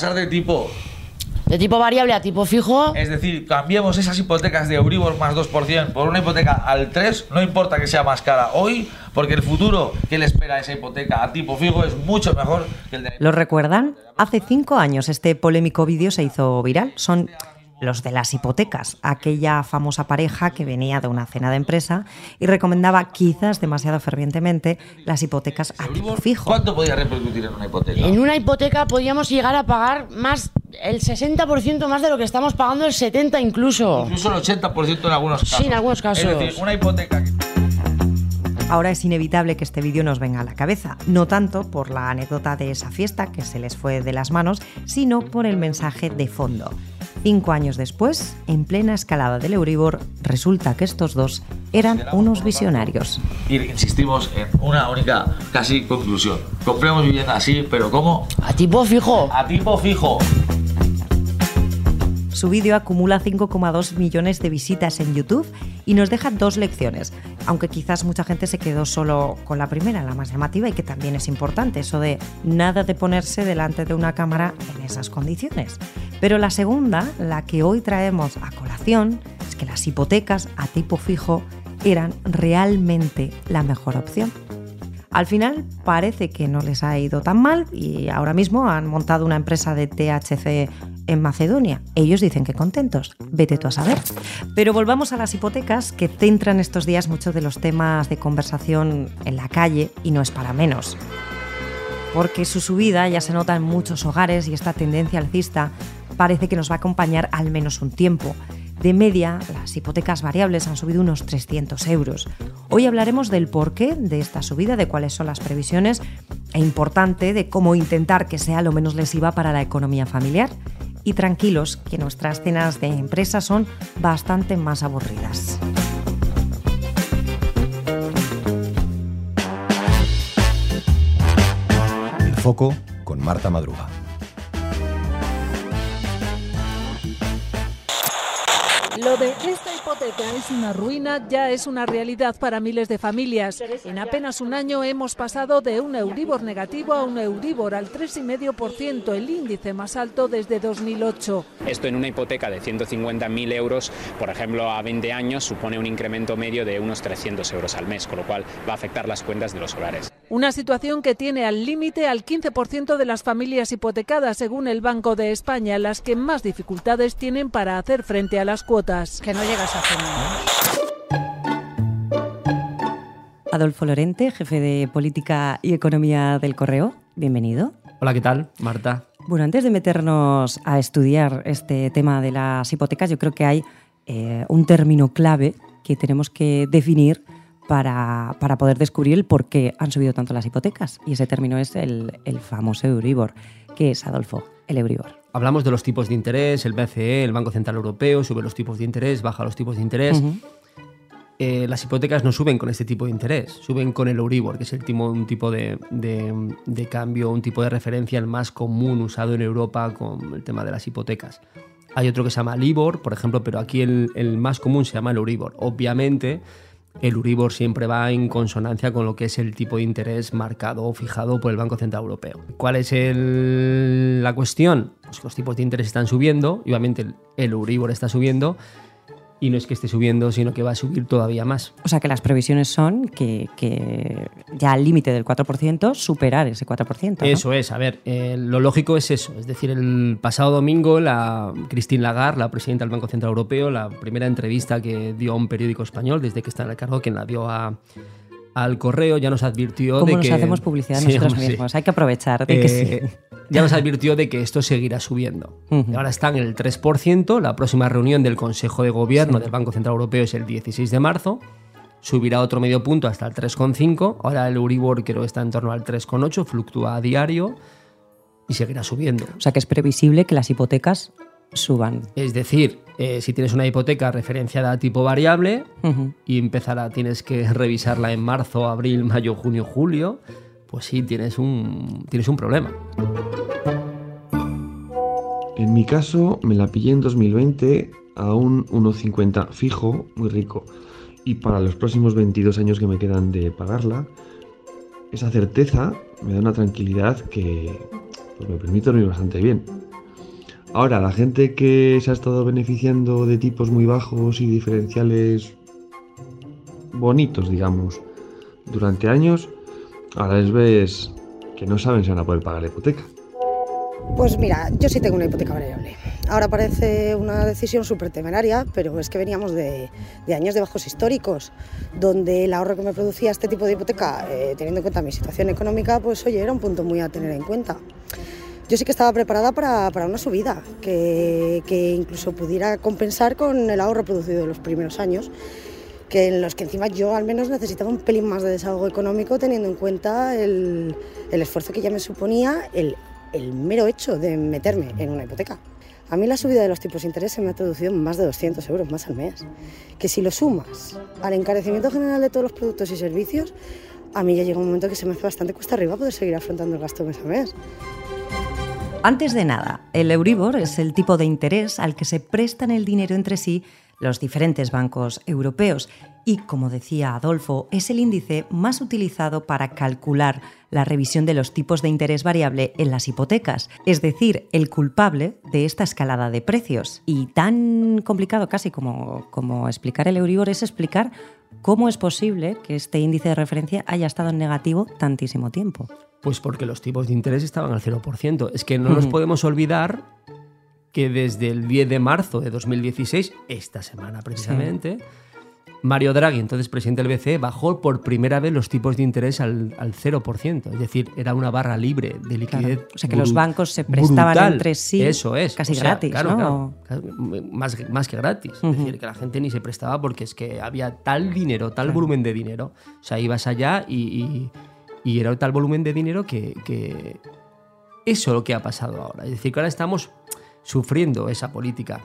pasar de tipo de tipo variable a tipo fijo. Es decir, cambiemos esas hipotecas de Euribor más 2% por una hipoteca al 3, no importa que sea más cara hoy, porque el futuro que le espera a esa hipoteca a tipo fijo es mucho mejor que el de... ¿Lo recuerdan? Hace cinco años este polémico vídeo se hizo viral. Son los de las hipotecas, aquella famosa pareja que venía de una cena de empresa y recomendaba quizás demasiado fervientemente las hipotecas a tipo fijo. ¿Cuánto podía repercutir en una hipoteca? En una hipoteca podíamos llegar a pagar más el 60% más de lo que estamos pagando, el 70 incluso. Incluso el 80% en algunos casos. Sí, en algunos casos. Es decir, una hipoteca Ahora es inevitable que este vídeo nos venga a la cabeza, no tanto por la anécdota de esa fiesta que se les fue de las manos, sino por el mensaje de fondo. Cinco años después, en plena escalada del Euribor, resulta que estos dos eran unos visionarios. Y insistimos en una única casi conclusión. Compremos vivienda así, pero ¿cómo? A tipo fijo. A tipo fijo. Su vídeo acumula 5,2 millones de visitas en YouTube y nos deja dos lecciones, aunque quizás mucha gente se quedó solo con la primera, la más llamativa y que también es importante, eso de nada de ponerse delante de una cámara en esas condiciones. Pero la segunda, la que hoy traemos a colación, es que las hipotecas a tipo fijo eran realmente la mejor opción. Al final parece que no les ha ido tan mal y ahora mismo han montado una empresa de THC en Macedonia. Ellos dicen que contentos. Vete tú a saber. Pero volvamos a las hipotecas que centran estos días muchos de los temas de conversación en la calle y no es para menos. Porque su subida ya se nota en muchos hogares y esta tendencia alcista parece que nos va a acompañar al menos un tiempo. De media, las hipotecas variables han subido unos 300 euros. Hoy hablaremos del porqué de esta subida, de cuáles son las previsiones e importante de cómo intentar que sea lo menos lesiva para la economía familiar. Y tranquilos, que nuestras cenas de empresa son bastante más aburridas. El foco con Marta Madruga. Lo de esta hipoteca es una ruina, ya es una realidad para miles de familias. En apenas un año hemos pasado de un Euribor negativo a un Euribor al 3,5%, el índice más alto desde 2008. Esto en una hipoteca de 150.000 euros, por ejemplo, a 20 años, supone un incremento medio de unos 300 euros al mes, con lo cual va a afectar las cuentas de los hogares. Una situación que tiene al límite al 15% de las familias hipotecadas, según el Banco de España, las que más dificultades tienen para hacer frente a las cuotas. Que no llegas a Adolfo Lorente, jefe de Política y Economía del Correo, bienvenido. Hola, ¿qué tal, Marta? Bueno, antes de meternos a estudiar este tema de las hipotecas, yo creo que hay eh, un término clave que tenemos que definir para, poder descubrir el por qué han subido tanto las hipotecas. Y ese término es el, famoso Euribor. ¿Qué es, Adolfo, el Euribor? Hablamos de los tipos de interés, el BCE, el Banco Central Europeo, sube los tipos de interés, baja los tipos de interés. Eh, las hipotecas no suben con este tipo de interés, suben con el Euribor, que es el tipo, un tipo de, cambio, un tipo de referencia el más común usado en Europa con el tema de las hipotecas. Hay otro que se llama Libor, por ejemplo, pero aquí el, el más común se llama el Euribor. Obviamente, el Uribor siempre va en consonancia con lo que es el tipo de interés marcado o fijado por el Banco Central Europeo. ¿Cuál es la cuestión? Pues los tipos de interés están subiendo y obviamente el, el Uribor está subiendo y no es que esté subiendo, sino que va a subir todavía más. O sea que las previsiones son que, ya al límite del 4% superar ese 4%. Eso es, a ver, eh, lo lógico es eso. Es decir, el pasado domingo la Christine Lagarde, la presidenta del Banco Central Europeo, la primera entrevista que dio a un periódico español desde que está en el cargo, quien la dio a al correo ya nos advirtió de que... nos hacemos publicidad nosotros mismos, hay que aprovechar de que sí. Ya nos advirtió de que esto seguirá subiendo. Ahora están en el 3%, la próxima reunión del Consejo de Gobierno del Banco Central Europeo es el 16 de marzo, subirá otro medio punto hasta el 3,5, ahora el Euribor creo que está en torno al 3,8, fluctúa a diario y seguirá subiendo. O sea que es previsible que las hipotecas suban. Es decir, eh, si tienes una hipoteca referenciada a tipo variable y empezará, tienes que revisarla en marzo, abril, mayo, junio, julio, pues sí, tienes un, tienes un problema. En mi caso, me la pillé en 2020 a un 1,50 fijo, muy rico. Y para los próximos 22 años que me quedan de pagarla, esa certeza me da una tranquilidad que pues, me permite dormir bastante bien. Ahora, la gente que se ha estado beneficiando de tipos muy bajos y diferenciales bonitos, digamos, durante años, ahora les ves que no saben si van a poder pagar la hipoteca. Pues mira, yo sí tengo una hipoteca variable. Ahora parece una decisión súper temeraria, pero es que veníamos de, de, años de bajos históricos, donde el ahorro que me producía este tipo de hipoteca, eh, teniendo en cuenta mi situación económica, pues oye, era un punto muy a tener en cuenta. Yo sí que estaba preparada para, una subida, que, incluso pudiera compensar con el ahorro producido en los primeros años, que en los que encima yo al menos necesitaba un pelín más de desahogo económico, teniendo en cuenta el esfuerzo que ya me suponía el, el mero hecho de meterme en una hipoteca. A mí la subida de los tipos de interés se me ha traducido en más de 200 euros más al mes, que si lo sumas al encarecimiento general de todos los productos y servicios, a mí ya llega un momento que se me hace bastante cuesta arriba poder seguir afrontando el gasto mes a mes. Antes de nada, el Euribor es el tipo de interés al que se prestan el dinero entre sí los diferentes bancos europeos y, como decía Adolfo, es el índice más utilizado para calcular la revisión de los tipos de interés variable en las hipotecas, es decir, el culpable de esta escalada de precios. Y tan complicado casi como, como explicar el Euribor es explicar cómo es posible que este índice de referencia haya estado en negativo tantísimo tiempo. Pues porque los tipos de interés estaban al 0%. Es que no nos podemos olvidar que desde el 10 de marzo de 2016, esta semana precisamente, sí. Mario Draghi, entonces presidente del BCE, bajó por primera vez los tipos de interés al, al 0%. Es decir, era una barra libre de liquidez. Claro. O sea, que los bancos se prestaban brutal. entre sí Eso es. casi O sea, gratis, claro, ¿no? claro, más, más que gratis. Es decir, que la gente ni se prestaba porque es que había tal dinero, tal volumen de dinero. O sea, ibas allá y, y, y era tal volumen de dinero que, que eso es lo que ha pasado ahora. Es decir, que ahora estamos sufriendo esa política.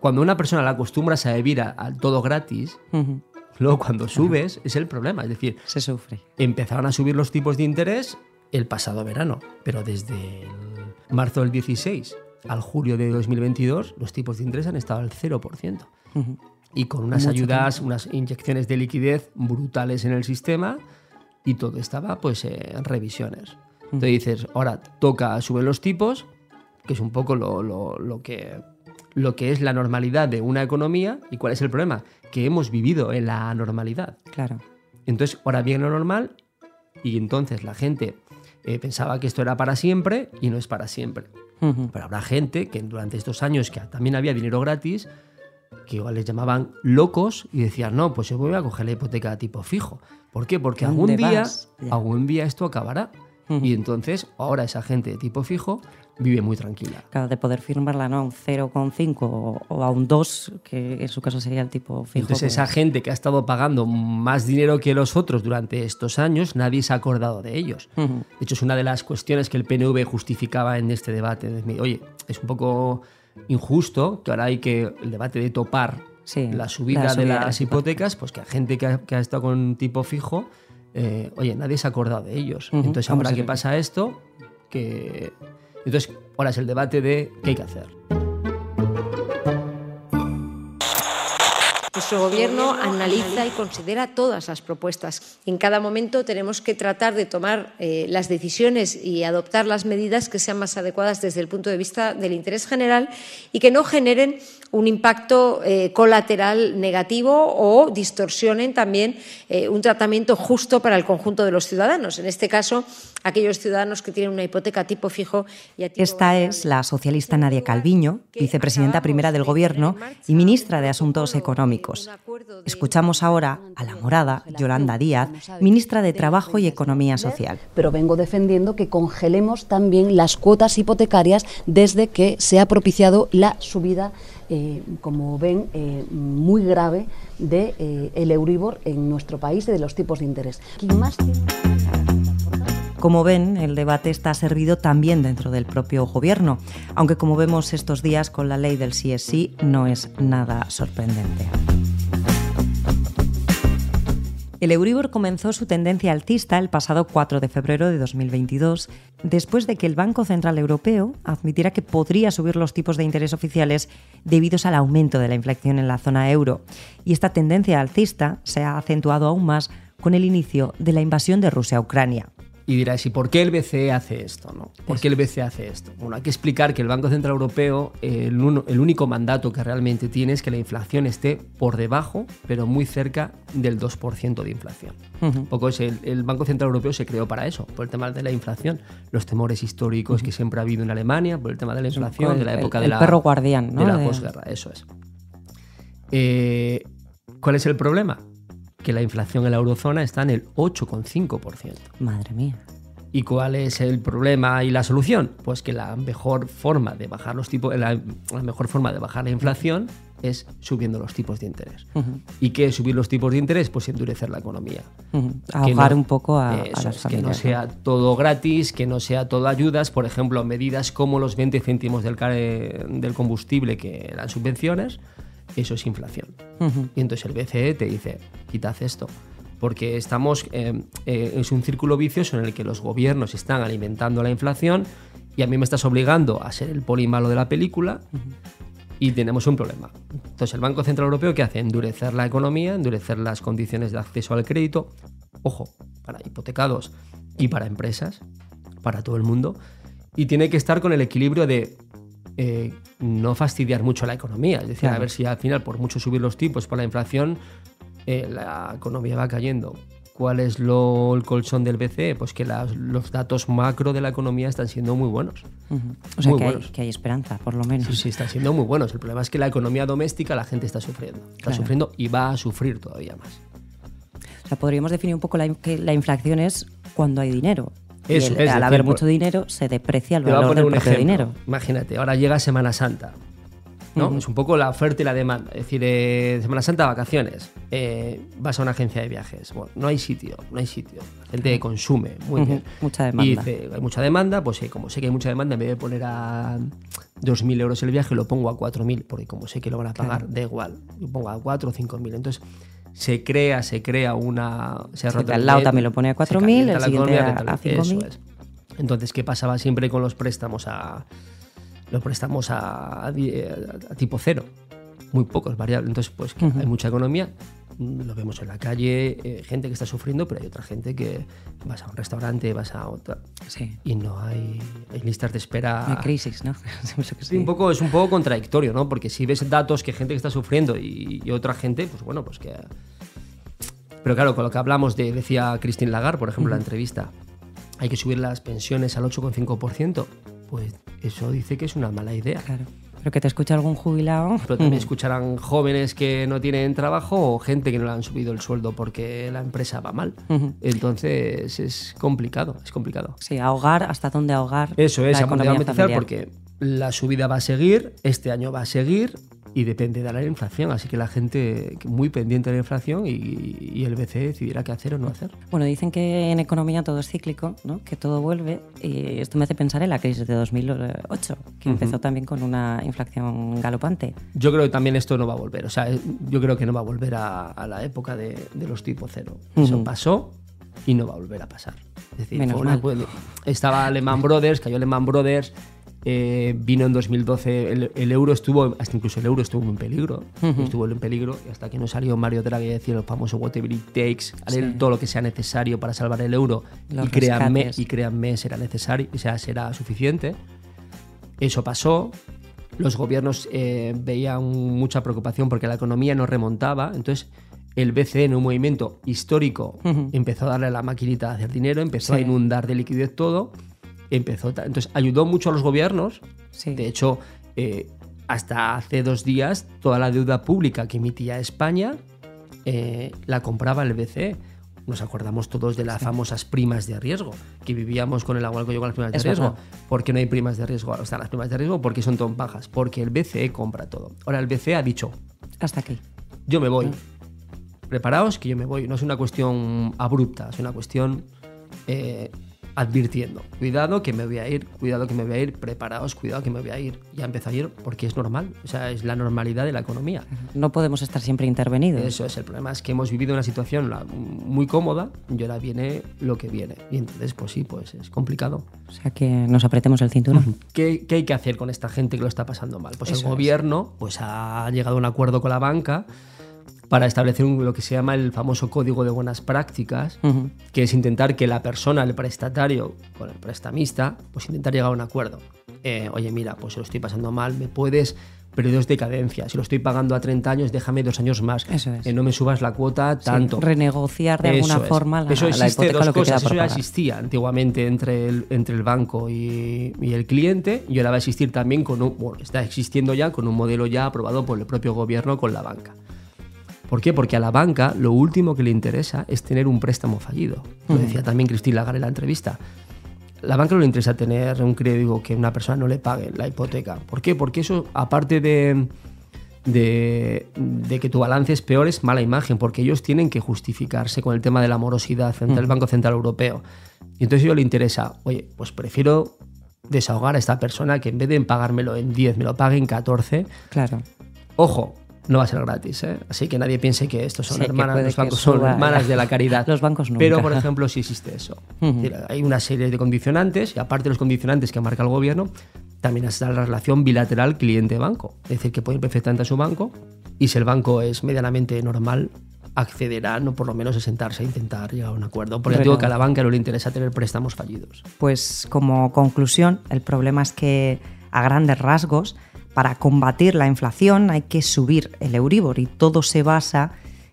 Cuando una persona la acostumbras a vivir al todo gratis, Ujú. luego cuando subes es el problema. Es decir, Se sufre. empezaron a subir los tipos de interés el pasado verano, pero desde el marzo del 16 al julio de 2022 los tipos de interés han estado al 0%. Ujú. Y con unas Mucho ayudas, tiempo. unas inyecciones de liquidez brutales en el sistema y todo estaba pues en revisiones. Entonces dices, ahora toca subir los tipos, que es un poco lo, lo- lo que, lo que es la normalidad de una economía. ¿Y cuál es el problema? Que hemos vivido en la normalidad. Claro. Entonces, ahora viene lo normal y entonces la gente eh, pensaba que esto era para siempre y no es para siempre. Pero habrá gente que durante estos años que también había dinero gratis, que igual les llamaban locos y decían, no, pues yo voy a coger la hipoteca a tipo fijo. ¿Por qué? Porque algún ¿Dónde día, vas? Algún día esto acabará. Ujú. Y entonces ahora esa gente de tipo fijo vive muy tranquila. Claro, de poder firmarla ¿no? a un 0,5 o, a un 2, que en su caso sería el tipo fijo. Entonces esa pues- gente que ha estado pagando más dinero que los otros durante estos años, nadie se ha acordado de ellos. Ujú. De hecho, es una de las cuestiones que el PNV justificaba en este debate. de, Oye, es un poco injusto que ahora hay que el debate de topar Sí, la subida, la de subida de las las hipotecas, pues que a gente que ha, que ha estado con tipo fijo, eh, oye, nadie se ha acordado de ellos. Ujú, Entonces, vamos ahora que pasa esto, que... Entonces, ahora es el debate de qué hay que hacer. Nuestro gobierno analiza y considera todas las propuestas. En cada momento tenemos que tratar de tomar eh, las decisiones y adoptar las medidas que sean más adecuadas desde el punto de vista del interés general y que no generen un impacto eh, colateral negativo o distorsionen también eh, un tratamiento justo para el conjunto de los ciudadanos. En este caso, aquellos ciudadanos que tienen una hipoteca tipo fijo y a tipo Esta es la socialista Nadia Calviño, vicepresidenta primera del Gobierno y ministra de Asuntos Económicos. Escuchamos ahora a la morada Yolanda Díaz, ministra de Trabajo y Economía Social. pero vengo defendiendo que congelemos también las cuotas hipotecarias desde que se ha propiciado la subida, eh, como ven, eh, muy grave de eh, el Euribor en nuestro país y de los tipos de interés. Como ven, el debate está servido también dentro del propio gobierno, aunque como vemos estos días con la ley del sí es sí, no es nada sorprendente. El Euribor comenzó su tendencia alcista el pasado 4 de febrero de 2022, después de que el Banco Central Europeo admitiera que podría subir los tipos de interés oficiales debido al aumento de la inflación en la zona euro. Y esta tendencia alcista se ha acentuado aún más con el inicio de la invasión de Rusia a Ucrania. Y dirás, ¿y por qué el BCE hace esto? No? ¿Por qué el BCE hace esto? Bueno, hay que explicar que el Banco Central Europeo, el, uno- el único mandato que realmente tiene es que la inflación esté por debajo, pero muy cerca del 2% de inflación. Un poco es el, el Banco Central Europeo se creó para eso, por el tema de la inflación, los temores históricos que siempre ha habido en Alemania, por el tema de la inflación, de la época el- de la perro guardián, ¿no? de la De- posguerra, eso es. Eh, ¿Cuál es el problema? Que la inflación en la eurozona está en el 8,5%. Madre mía. ¿Y cuál es el problema y la solución? Pues que la mejor forma de bajar los tipos, la, la mejor forma de bajar la inflación es subiendo los tipos de interés. Ujú. ¿Y qué es subir los tipos de interés? Pues endurecer la economía. Ujú. Que Ahogar no- un poco a, a eso las es, que no familias. sea todo gratis, que no sea todo ayudas. Por ejemplo, medidas como los 20 céntimos del, del combustible que dan subvenciones, eso es inflación. Y entonces el BCE te dice, quitad esto. Porque estamos, eh, eh, es un círculo vicioso en el que los gobiernos están alimentando la inflación y a mí me estás obligando a ser el poli malo de la película y tenemos un problema. Entonces el Banco Central Europeo ¿qué hace? Endurecer la economía, endurecer las condiciones de acceso al crédito, ojo, para hipotecados y para empresas, para todo el mundo, y tiene que estar con el equilibrio de eh, no fastidiar mucho la economía. Es decir, a ver si al final, por mucho subir los tipos por la inflación, eh, la economía va cayendo. ¿Cuál es lo, el colchón del BCE? Pues que las- los datos macro de la economía están siendo muy buenos. O sea Muy que hay, buenos. que hay esperanza, por lo menos. Sí, sí, están siendo muy buenos. El problema es que la economía doméstica la gente está sufriendo. Está Claro. sufriendo y va a sufrir todavía más. O sea, podríamos definir un poco la, que la inflación es cuando hay dinero. Y Eso el- es, al decir, haber por- mucho dinero, se deprecia el valor del propio dinero. Imagínate, ahora llega Semana Santa. ¿no? Es un poco la oferta y la demanda. Es decir, eh, Semana Santa, vacaciones. Eh, vas a una agencia de viajes. Bueno, no hay sitio, no hay sitio. La gente consume, muy bien. mucha Y demanda. dice, hay mucha demanda, pues eh, como sé que hay mucha demanda, en vez de poner a 2.000 euros el viaje, lo pongo a 4.000, porque como sé que lo van a pagar, Claro. da igual. Lo pongo a 4 o 5.000. Entonces, se crea, se crea una... Se ha roto el lado también lo pone a se 4.000, calienta el siguiente a- rentable- a 5.000. Eso es. Entonces, ¿qué pasaba siempre con los préstamos a los préstamos a, a di- a tipo cero? Muy pocos variables. Entonces, pues Ujú. hay mucha economía, lo vemos en la calle, eh, gente que está sufriendo, pero hay otra gente que vas a un restaurante, vas a otra Sí. y no hay, hay listas de espera. Hay crisis, ¿no? Sí, un poco, es un poco contradictorio, ¿no? Porque si ves datos que gente que está sufriendo y, y otra gente, pues bueno, pues que... Pero claro, con lo que hablamos de, decía Christine Lagarde, por ejemplo, en la entrevista, hay que subir las pensiones al 8,5%, pues eso dice que es una mala idea. Claro. Pero que te escucha algún jubilado. Pero también Ujú. escucharán jóvenes que no tienen trabajo o gente que no le han subido el sueldo porque la empresa va mal. Entonces es complicado, es complicado. Sí, ahogar, hasta dónde ahogar. Eso es, la economía porque la subida va a seguir, este año va a seguir y depende de la inflación. Así que la gente muy pendiente de la inflación y, y el BCE decidirá qué hacer o no hacer. Bueno, dicen que en economía todo es cíclico, ¿no? que todo vuelve. Y esto me hace pensar en la crisis de 2008, que Ujú. empezó también con una inflación galopante. Yo creo que también esto no va a volver. O sea, yo creo que no va a volver a, a la época de, de los tipo cero. Eso Ujú. pasó y no va a volver a pasar. Es decir, Menos fue una- mal. estaba Lehman Brothers, cayó Lehman Brothers, eh, vino en 2012, el, el euro estuvo, hasta incluso el euro estuvo en peligro, Ujú. estuvo en peligro y hasta que no salió Mario Draghi a decir el famoso whatever it takes, haré Sí. todo lo que sea necesario para salvar el euro Los y créanme, rescates. y créanme será necesario, o sea, será suficiente. Eso pasó. Los gobiernos eh, veían mucha preocupación porque la economía no remontaba. Entonces, el BCE, en un movimiento histórico, Ujú. empezó a darle a la maquinita a hacer dinero, empezó a Sí. inundar de liquidez todo. Empezó entonces, ayudó mucho a los gobiernos. Sí. De hecho, eh, hasta hace dos días, toda la deuda pública que emitía España eh, la compraba el BCE. Nos acordamos todos de las famosas primas de riesgo, que vivíamos con el agua al cuello con las primas Es de riesgo. verdad. ¿Por qué no hay primas de riesgo? Ahora están las primas de riesgo porque son tan bajas, porque el BCE compra todo. Ahora el BCE ha dicho, Hasta aquí. yo me voy. Preparaos que yo me voy. No es una cuestión abrupta, es una cuestión eh, advirtiendo. Cuidado que me voy a ir, cuidado que me voy a ir, preparaos, cuidado que me voy a ir. Ya empezó a ir porque es normal, o sea, es la normalidad de la economía. No podemos estar siempre intervenidos. Eso es, el problema es que hemos vivido una situación muy cómoda y ahora viene lo que viene. Y entonces, pues sí, pues es complicado. O sea, que nos apretemos el cinturón. ¿Qué, qué hay que hacer con esta gente que lo está pasando mal? Pues Eso el es. gobierno pues ha llegado a un acuerdo con la banca para establecer un- lo que se llama el famoso código de buenas prácticas, que es intentar que la persona, el prestatario con el prestamista, pues intentar llegar a un acuerdo. Eh, Oye, mira, pues lo estoy pasando mal, me puedes periodos de cadencia. Si lo estoy pagando a 30 años, déjame dos años más. Eso es. Eh, no me subas la cuota Sí, tanto. renegociar de alguna es. forma la, Eso la hipoteca dos lo que queda cosas. por Eso ya pagar. existía antiguamente entre el, entre el banco y, y el cliente y ahora va a existir también con un, bueno, está existiendo ya con un modelo ya aprobado por el propio gobierno con la banca. ¿Por qué? Porque a la banca lo último que le interesa es tener un préstamo fallido. Lo decía también Cristina Lagarde en la entrevista. La banca no le interesa tener un crédito que una persona no le pague la hipoteca. ¿Por qué? Porque eso, aparte de, de, de que tu balance es peor, es mala imagen, porque ellos tienen que justificarse con el tema de la morosidad ante el. Banco Central Europeo. Y entonces a ellos le interesa, oye, pues prefiero desahogar a esta persona que en vez de pagármelo en 10, me lo pague en 14. Claro. Ojo, no va a ser gratis, ¿eh? Así que nadie piense que estos son Sí, hermanas, los bancos son hermanas de la caridad. Los bancos nunca. Pero, por ejemplo, sí existe eso. Ujú. Es decir, Hay una serie de condicionantes y aparte de los condicionantes que marca el gobierno, también está la relación bilateral cliente-banco. Es decir, que puede ir perfectamente a su banco y si el banco es medianamente normal, accederá, no por lo menos a sentarse a intentar llegar a un acuerdo. Porque digo que a la banca no le interesa tener préstamos fallidos. Pues como conclusión, el problema es que a grandes rasgos, para combatir la inflación hay que subir el Euribor y todo se basa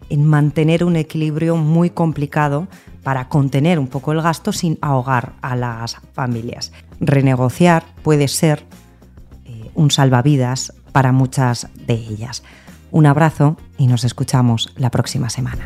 en mantener un equilibrio muy complicado para contener un poco el gasto sin ahogar a las familias. Renegociar puede ser eh, un salvavidas para muchas de ellas. Un abrazo y nos escuchamos la próxima semana.